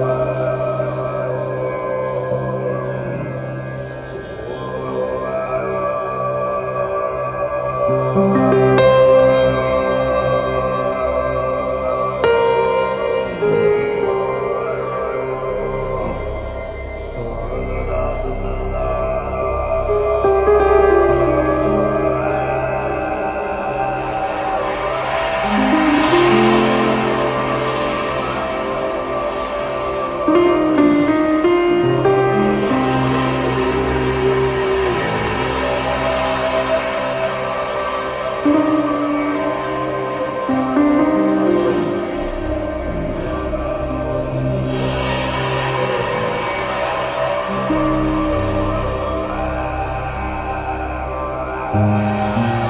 Lord. Música